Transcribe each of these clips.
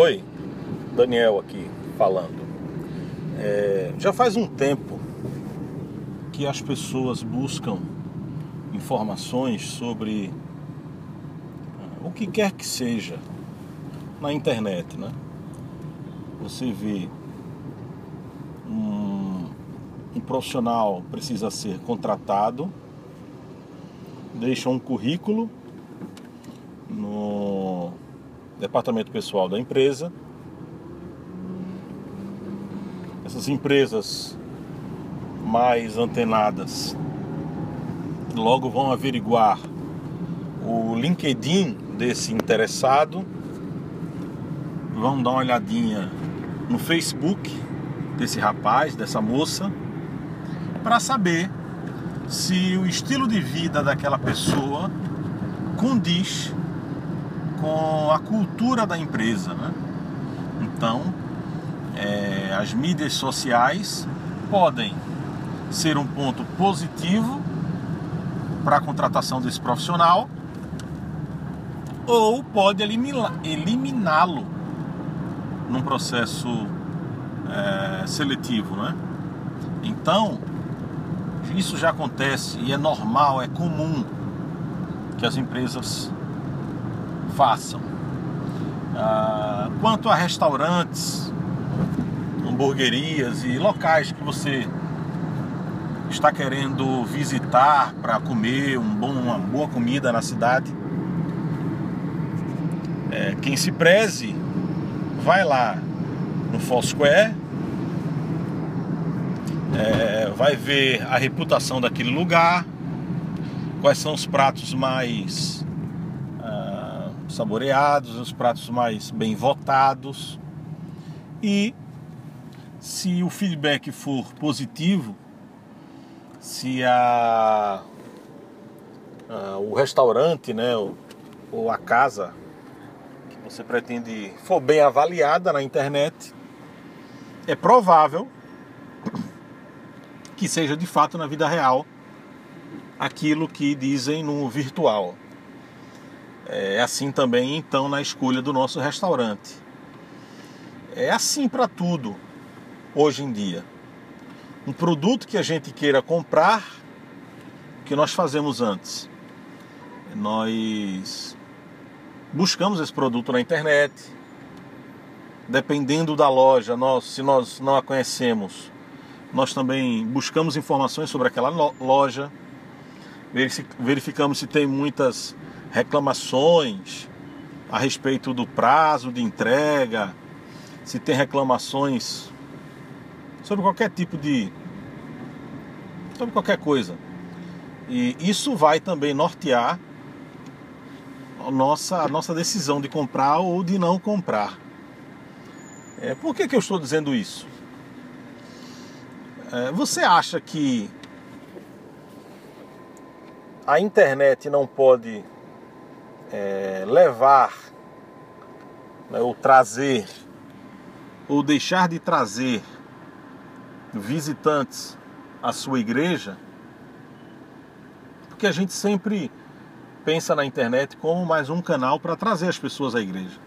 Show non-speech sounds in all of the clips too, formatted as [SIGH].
Oi, Daniel aqui falando. É, já faz um tempo que as pessoas buscam informações sobre ah, o que quer que seja na internet, né? Você vê um, um profissional precisa ser contratado, deixa um currículo no departamento pessoal da empresa. Essas empresas mais antenadas logo vão averiguar o LinkedIn desse interessado, vão dar uma olhadinha no Facebook desse rapaz, dessa moça, para saber se o estilo de vida daquela pessoa condiz com a cultura da empresa. Né? Então, é, as mídias sociais podem ser um ponto positivo para a contratação desse profissional ou pode eliminá-lo num processo é, seletivo, né? Então, isso já acontece e é normal, é comum que as empresas façam. Ah, quanto a restaurantes, hamburguerias e locais que você está querendo visitar para comer um bom, uma boa comida na cidade, é, quem se preze, vai lá no Foursquare, é, vai ver a reputação daquele lugar, quais são os pratos mais saboreados, os pratos mais bem votados e se o feedback for positivo, se a, a, o restaurante, né, ou, ou a casa que você pretende for bem avaliada na internet, é provável que seja de fato na vida real aquilo que dizem no virtual. É assim também então na escolha do nosso restaurante. É assim para tudo hoje em dia um produto que a gente queira comprar, o que nós fazemos antes? Nós buscamos esse produto na internet, dependendo da loja, nós, se nós não a conhecemos, nós também buscamos informações sobre aquela loja, verificamos se tem muitas reclamações a respeito do prazo de entrega, se tem reclamações sobre qualquer tipo de. sobre qualquer coisa. E isso vai também nortear a nossa, a nossa decisão de comprar ou de não comprar. É, por que, que eu estou dizendo isso? É, você acha que a internet não pode é, levar né, ou trazer ou deixar de trazer visitantes à sua igreja, porque a gente sempre pensa na internet como mais um canal para trazer as pessoas à igreja.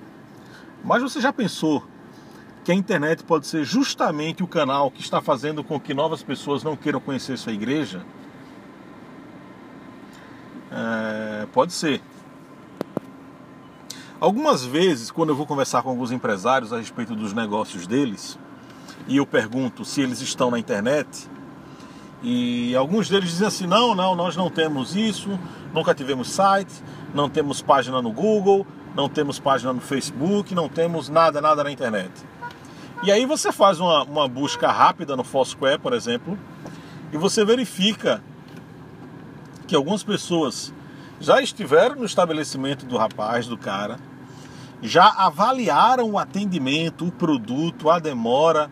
Mas você já pensou que a internet pode ser justamente o canal que está fazendo com que novas pessoas não queiram conhecer sua igreja? É, pode ser. Algumas vezes, quando eu vou conversar com alguns empresários a respeito dos negócios deles, e eu pergunto se eles estão na internet, e alguns deles dizem assim: não, não, nós não temos isso, nunca tivemos site, não temos página no Google, não temos página no Facebook, não temos nada, nada na internet. E aí você faz uma, uma busca rápida no Foursquare, por exemplo, e você verifica que algumas pessoas já estiveram no estabelecimento do rapaz, do cara, já avaliaram o atendimento, o produto, a demora,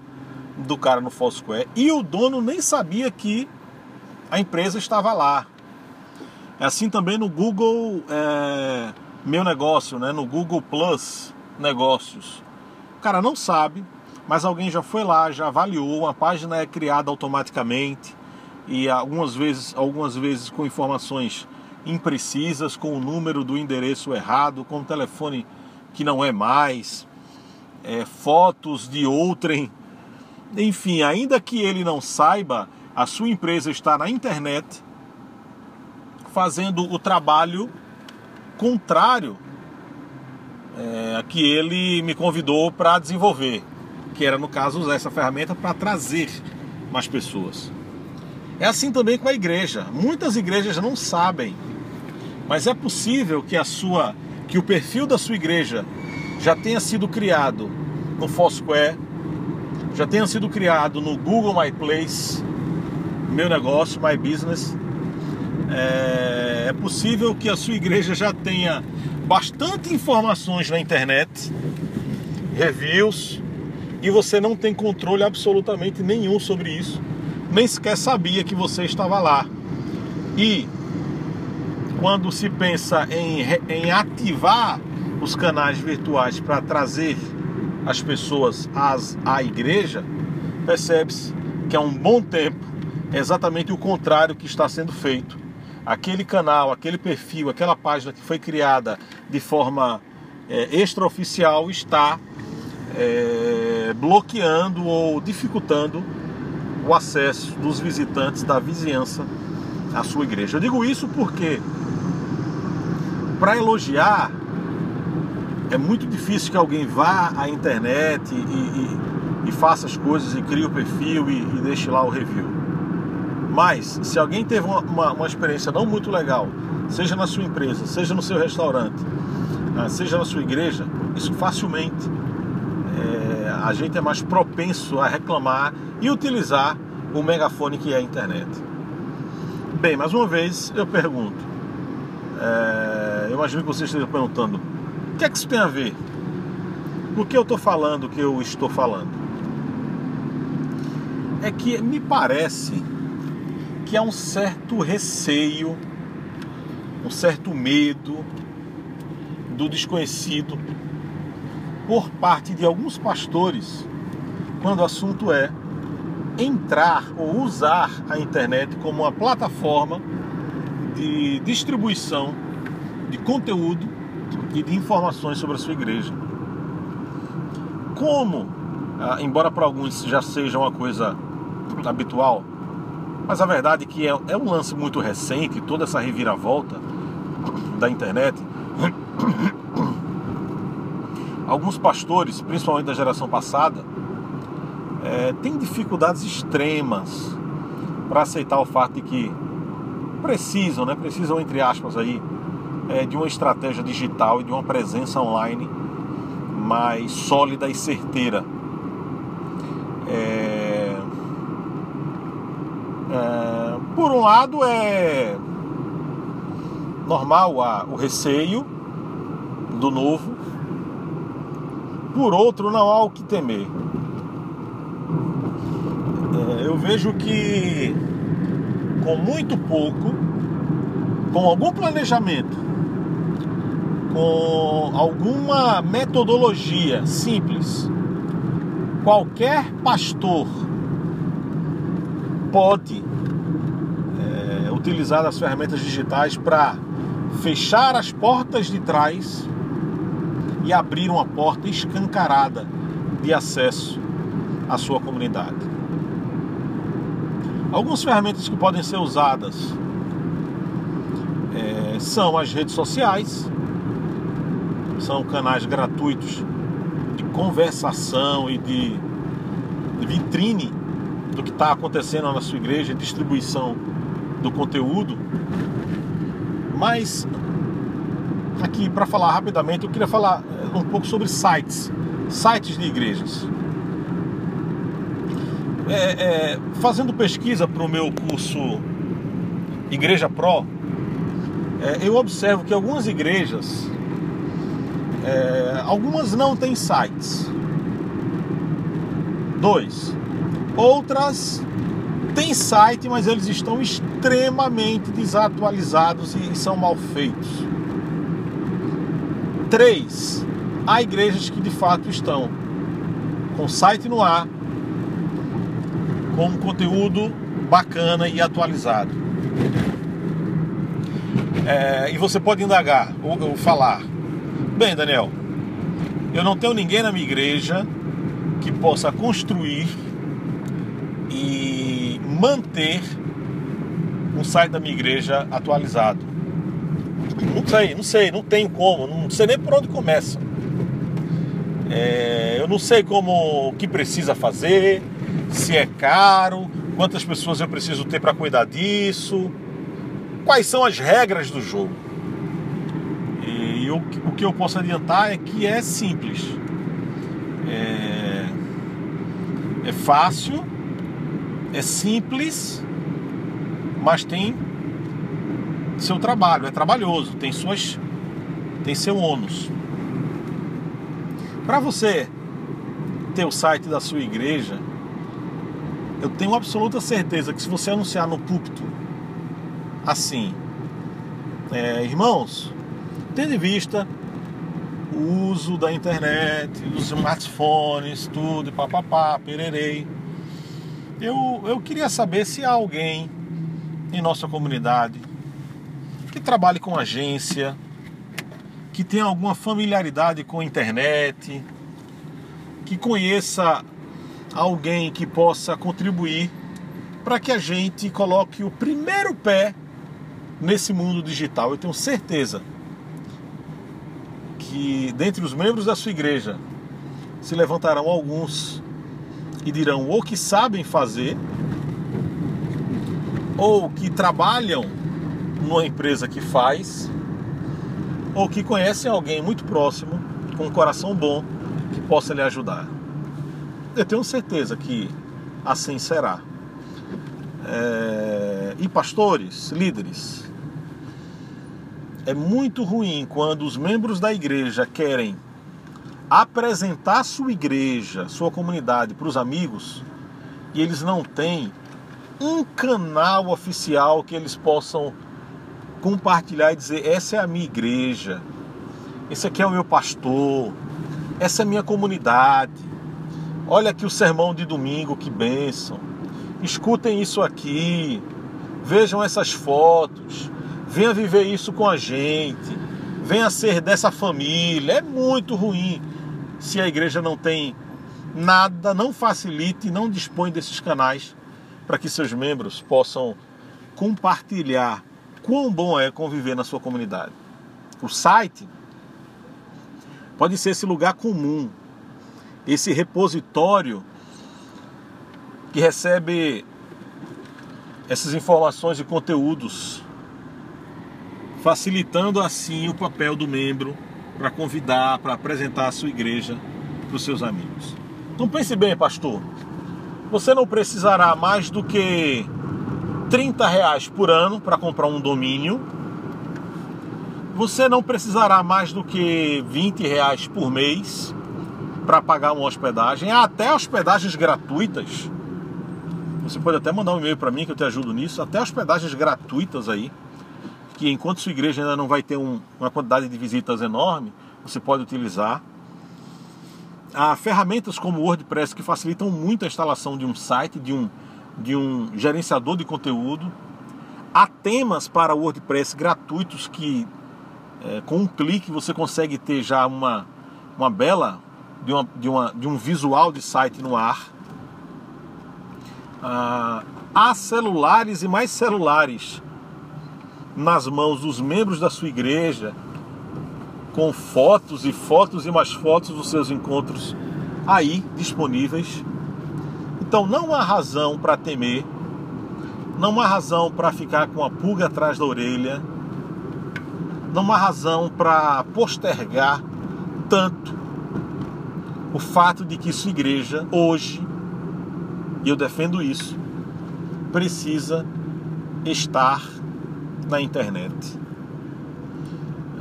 do cara no Foursquare e o dono nem sabia que a empresa estava lá. É assim também no Google é, Meu Negócio, né? no Google Plus Negócios. O cara não sabe, mas alguém já foi lá, já avaliou, uma página é criada automaticamente e algumas vezes, algumas vezes com informações imprecisas, com o número do endereço errado, com o telefone que não é mais. é, fotos de outrem. Enfim, ainda que ele não saiba, a sua empresa está na internet fazendo o trabalho contrário é, que ele me convidou para desenvolver, que era no caso usar essa ferramenta para trazer mais pessoas. É assim também com a igreja. Muitas igrejas não sabem, mas é possível que a sua, que o perfil da sua igreja já tenha sido criado no Foursquare, já tenha sido criado no Google My Place, meu negócio, My Business. É, é possível que a sua igreja já tenha bastante informações na internet, reviews, e você não tem controle absolutamente nenhum sobre isso, nem sequer sabia que você estava lá. E quando se pensa em, em ativar os canais virtuais para trazer as pessoas às, à igreja, percebe-se que é um bom tempo exatamente o contrário que está sendo feito. Aquele canal, aquele perfil, aquela página que foi criada de forma é, extraoficial está é, bloqueando ou dificultando o acesso dos visitantes da vizinhança à sua igreja. Eu digo isso porque para elogiar é muito difícil que alguém vá à internet e, e, e faça as coisas e crie o perfil e, e deixe lá o review. Mas, se alguém teve uma, uma, uma, experiência não muito legal, seja na sua empresa, seja no seu restaurante, ah, seja na sua igreja, isso facilmente é, a gente é mais propenso a reclamar e utilizar o megafone que é a internet. Bem, mais uma vez eu pergunto, é, eu imagino que você esteja perguntando, o que é que isso tem a ver? Por que eu estou falando o que eu estou falando? É que me parece que há um certo receio, um certo medo do desconhecido por parte de alguns pastores quando o assunto é entrar ou usar a internet como uma plataforma de distribuição de conteúdo e de informações sobre a sua igreja. Como, ah, embora para alguns já seja uma coisa habitual, mas a verdade é que é, é um lance muito recente, toda essa reviravolta da internet. [COUGHS] Alguns pastores, principalmente da geração passada, é, têm dificuldades extremas para aceitar o fato de que precisam, né, precisam entre aspas aí, é, de uma estratégia digital e de uma presença online mais sólida e certeira. É, é, por um lado é normal a, o receio do novo, por outro não há o que temer. É, eu vejo que com muito pouco, com algum planejamento, com alguma metodologia simples, qualquer pastor pode é, utilizar as ferramentas digitais para fechar as portas de trás e abrir uma porta escancarada de acesso à sua comunidade. Algumas ferramentas que podem ser usadas é, são as redes sociais, são canais gratuitos de conversação e de, vitrine do que está acontecendo na sua igreja, distribuição do conteúdo. Mas aqui para falar rapidamente, eu queria falar eh, um pouco sobre sites, sites de igrejas. É, é, fazendo pesquisa para o meu curso Igreja Pro, é, eu observo que algumas igrejas, é, algumas não têm sites. Dois, Outras têm site, mas eles estão extremamente desatualizados e são mal feitos. Três, há igrejas que de fato estão com site no ar, com conteúdo bacana e atualizado. É, e você pode indagar ou, ou falar: bem, Daniel, Eu não tenho ninguém na minha igreja que possa construir e manter um site da minha igreja atualizado. Não sei, não sei, não tenho como, não sei nem por onde começa. É, eu não sei como o que precisa fazer, se é caro, quantas pessoas eu preciso ter para cuidar disso, quais são as regras do jogo. E o, o que eu posso adiantar é que é simples. É, é fácil, é simples, mas tem seu trabalho, é trabalhoso, tem suas tem seu ônus. Para você ter o site da sua igreja, eu tenho absoluta certeza que se você anunciar no púlpito assim, é, irmãos, tendo em vista o uso da internet, dos smartphones, tudo, papapá, pererei. Eu, eu queria saber se há alguém em nossa comunidade que trabalhe com agência, que tenha alguma familiaridade com a internet, que conheça alguém que possa contribuir para que a gente coloque o primeiro pé nesse mundo digital. Eu tenho certeza que dentre os membros da sua igreja se levantarão alguns e dirão ou que sabem fazer ou que trabalham numa empresa que faz ou que conhecem alguém muito próximo com um coração bom que possa lhe ajudar. Eu tenho certeza que assim será. É... E pastores, líderes, é muito ruim quando os membros da igreja querem apresentar sua igreja, sua comunidade para os amigos e eles não têm um canal oficial que eles possam compartilhar e dizer: essa é a minha igreja, esse aqui é o meu pastor, essa é a minha comunidade. Olha aqui o sermão de domingo, que bênção. Escutem isso aqui, vejam essas fotos, venha viver isso com a gente, venha ser dessa família. É muito ruim se a igreja não tem nada, não facilite, não dispõe desses canais para que seus membros possam compartilhar quão bom é conviver na sua comunidade. O site pode ser esse lugar comum, esse repositório que recebe essas informações e conteúdos facilitando assim o papel do membro para convidar, para apresentar a sua igreja para os seus amigos. Então pense bem, pastor. Você não precisará mais do que 30 reais por ano para comprar um domínio. Você não precisará mais do que 20 reais por mês para pagar uma hospedagem, até hospedagens gratuitas. Você pode até mandar um e-mail para mim que eu te ajudo nisso, até hospedagens gratuitas aí que enquanto sua igreja ainda não vai ter um, uma quantidade de visitas enorme, você pode utilizar. Há ferramentas como o WordPress que facilitam muito a instalação de um site, de um, de um gerenciador de conteúdo. Há temas para o WordPress gratuitos que é, com um clique você consegue ter já uma, uma bela de, uma, de, uma, de um visual de site no ar. Ah, há celulares e mais celulares nas mãos dos membros da sua igreja, com fotos e fotos e mais fotos dos seus encontros aí disponíveis. Então não há razão para temer, não há razão para ficar com a pulga atrás da orelha, não há razão para postergar tanto o fato de que sua igreja hoje, e eu defendo isso, precisa estar na internet.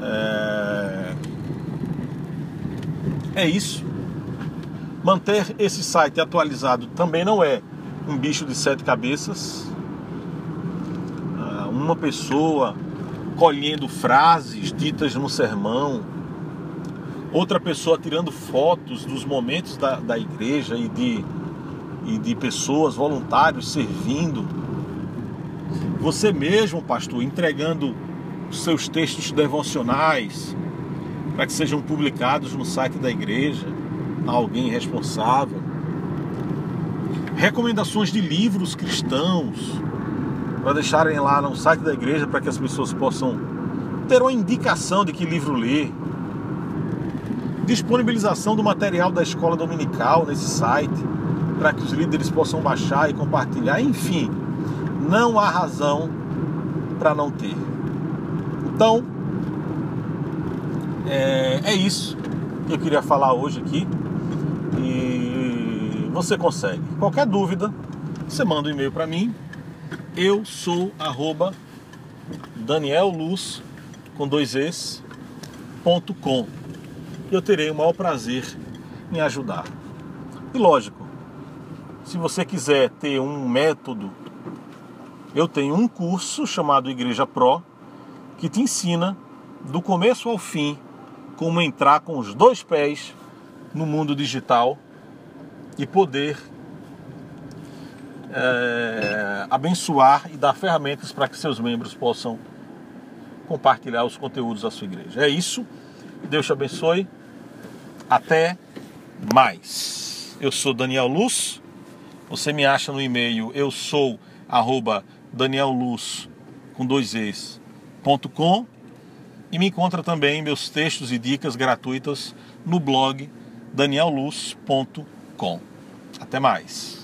É, é isso. Manter esse site atualizado também não é um bicho de sete cabeças. Ah, uma pessoa colhendo frases ditas no sermão, outra pessoa tirando fotos dos momentos da, da igreja e de, e de pessoas, voluntários servindo você mesmo, pastor, entregando seus textos devocionais, para que sejam publicados no site da igreja, alguém responsável. Recomendações de livros cristãos para deixarem lá no site da igreja para que as pessoas possam ter uma indicação de que livro ler. Disponibilização do material da escola dominical nesse site para que os líderes possam baixar e compartilhar. Enfim, não há razão para não ter. Então, é, é isso que eu queria falar hoje aqui. E você consegue. Qualquer dúvida, você manda um e-mail para mim. Eu sou arroba Daniel Luz com dois es ponto com. Eu terei o maior prazer em ajudar. E lógico, se você quiser ter um método, eu tenho um curso chamado Igreja Pro que te ensina do começo ao fim como entrar com os dois pés no mundo digital e poder é, abençoar e dar ferramentas para que seus membros possam compartilhar os conteúdos da sua igreja. É isso. Deus te abençoe. Até mais. Eu sou Daniel Luz. Você me acha no e-mail eu sou arroba Daniel Luz com dois e's, ponto com e me encontra também meus textos e dicas gratuitas no blog danielluz.com. Até mais.